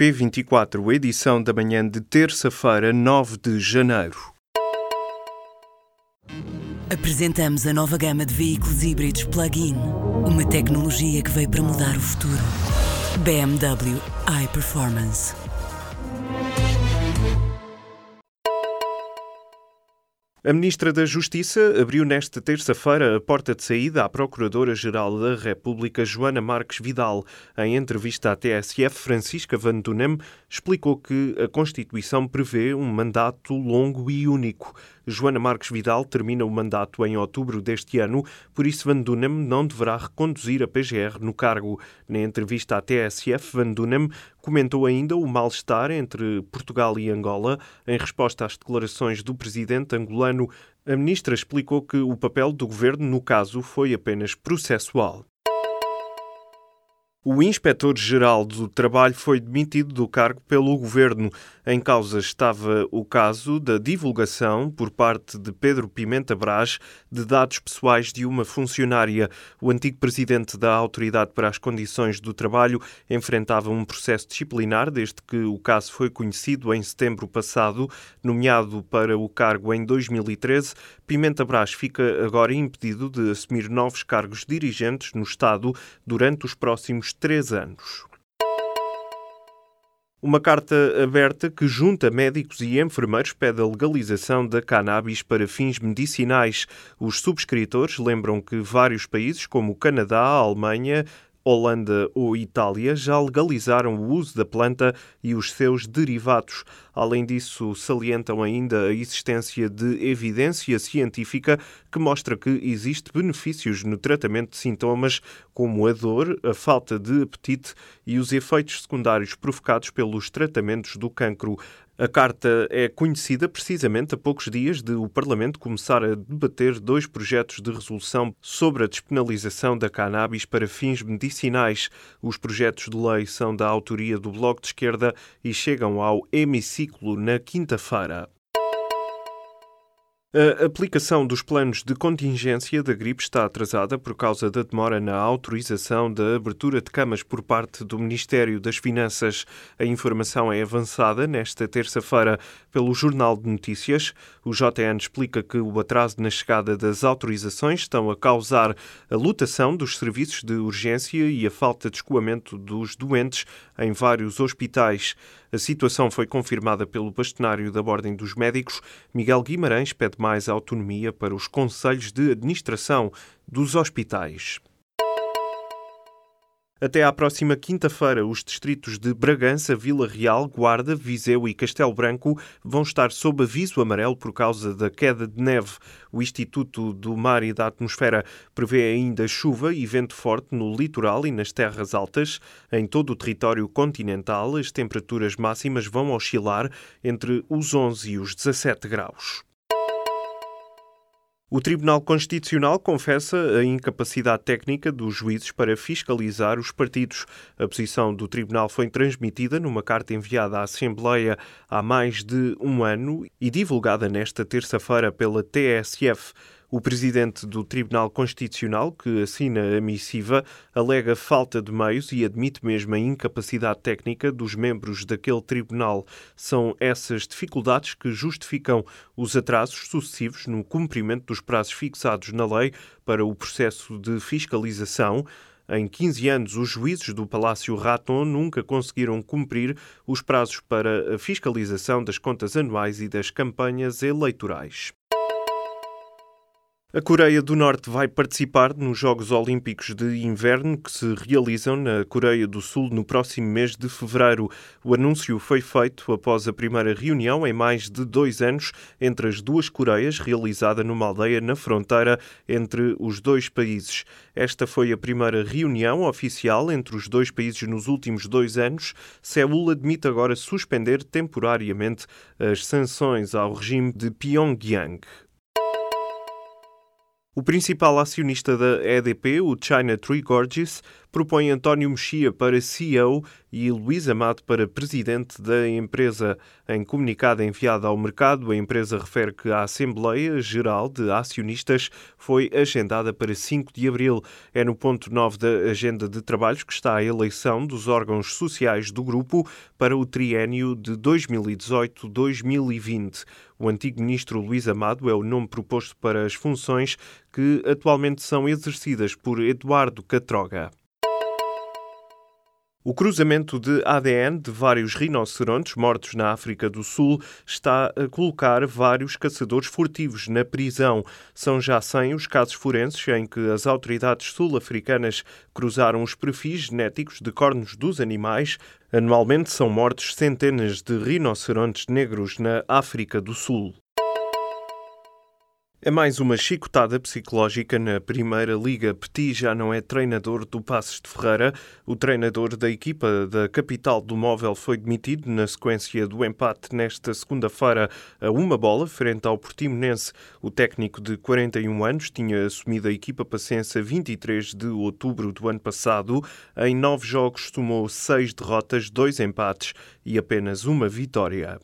P24, edição da manhã de terça-feira, 9 de janeiro. Apresentamos a nova gama de veículos híbridos plug-in. Uma tecnologia que veio para mudar o futuro. BMW iPerformance. A Ministra da Justiça abriu nesta terça-feira a porta de saída à Procuradora-Geral da República, Joana Marques Vidal. Em entrevista à TSF, Francisca Van Dunem explicou que a Constituição prevê um mandato longo e único. Joana Marques Vidal termina o mandato em outubro deste ano, por isso Van Dunem não deverá reconduzir a PGR no cargo. Na entrevista à TSF, Van Dunem comentou ainda o mal-estar entre Portugal e Angola em resposta às declarações do presidente angolano. A ministra explicou que o papel do governo no caso foi apenas processual. O inspetor-geral do Trabalho foi demitido do cargo pelo governo. Em causa estava o caso da divulgação, por parte de Pedro Pimenta Brás, de dados pessoais de uma funcionária. O antigo presidente da Autoridade para as Condições do Trabalho enfrentava um processo disciplinar desde que o caso foi conhecido em setembro passado. Nomeado para o cargo em 2013, Pimenta Brás fica agora impedido de assumir novos cargos dirigentes no Estado durante os próximos três anos. Uma carta aberta que junta médicos e enfermeiros pede a legalização da cannabis para fins medicinais. Os subscritores lembram que vários países, como o Canadá, a Alemanha, Holanda ou Itália já legalizaram o uso da planta e os seus derivados. Além disso, salientam ainda a existência de evidência científica que mostra que existe benefícios no tratamento de sintomas como a dor, a falta de apetite e os efeitos secundários provocados pelos tratamentos do cancro. A carta é conhecida precisamente a poucos dias de o Parlamento começar a debater dois projetos de resolução sobre a despenalização da cannabis para fins medicinais. Os projetos de lei são da autoria do Bloco de Esquerda e chegam ao hemiciclo na quinta-feira. A aplicação dos planos de contingência da gripe está atrasada por causa da demora na autorização da abertura de camas por parte do Ministério das Finanças. A informação é avançada nesta terça-feira pelo Jornal de Notícias. O JN explica que o atraso na chegada das autorizações estão a causar a lotação dos serviços de urgência e a falta de escoamento dos doentes em vários hospitais. A situação foi confirmada pelo bastonário da Ordem dos Médicos. Miguel Guimarães pede mais autonomia para os conselhos de administração dos hospitais. Até à próxima quinta-feira, os distritos de Bragança, Vila Real, Guarda, Viseu e Castelo Branco vão estar sob aviso amarelo por causa da queda de neve. O Instituto do Mar e da Atmosfera prevê ainda chuva e vento forte no litoral e nas terras altas. Em todo o território continental, as temperaturas máximas vão oscilar entre os 11 e os 17 graus. O Tribunal Constitucional confessa a incapacidade técnica dos juízes para fiscalizar os partidos. A posição do Tribunal foi transmitida numa carta enviada à Assembleia há mais de um ano e divulgada nesta terça-feira pela TSF. O presidente do Tribunal Constitucional, que assina a missiva, alega falta de meios e admite mesmo a incapacidade técnica dos membros daquele tribunal. São essas dificuldades que justificam os atrasos sucessivos no cumprimento dos prazos fixados na lei para o processo de fiscalização. Em 15 anos, os juízes do Palácio Raton nunca conseguiram cumprir os prazos para a fiscalização das contas anuais e das campanhas eleitorais. A Coreia do Norte vai participar nos Jogos Olímpicos de Inverno que se realizam na Coreia do Sul no próximo mês de fevereiro. O anúncio foi feito após a primeira reunião em mais de dois anos entre as duas Coreias, realizada numa aldeia na fronteira entre os dois países. Esta foi a primeira reunião oficial entre os dois países nos últimos dois anos. Seul admite agora suspender temporariamente as sanções ao regime de Pyongyang. O principal acionista da EDP, o China Tree Gorges, propõe António Mexia para CEO e Luís Amado para presidente da empresa. Em comunicado enviado ao mercado, a empresa refere que a Assembleia Geral de Acionistas foi agendada para 5 de abril. É no ponto 9 da agenda de trabalhos que está a eleição dos órgãos sociais do grupo para o triênio de 2018-2020. O antigo ministro Luís Amado é o nome proposto para as funções que atualmente são exercidas por Eduardo Catroga. O cruzamento de ADN de vários rinocerontes mortos na África do Sul está a colocar vários caçadores furtivos na prisão. São já 100 os casos forenses em que as autoridades sul-africanas cruzaram os perfis genéticos de cornos dos animais. Anualmente são mortos centenas de rinocerontes negros na África do Sul. É mais uma chicotada psicológica na Primeira Liga. Petit já não é treinador do Passos de Ferreira. O treinador da equipa da capital do Móvel foi demitido na sequência do empate nesta segunda-feira a uma bola frente ao Portimonense. O técnico de 41 anos tinha assumido a equipa pacense a 23 de outubro do ano passado. Em nove jogos tomou seis derrotas, dois empates e apenas uma vitória.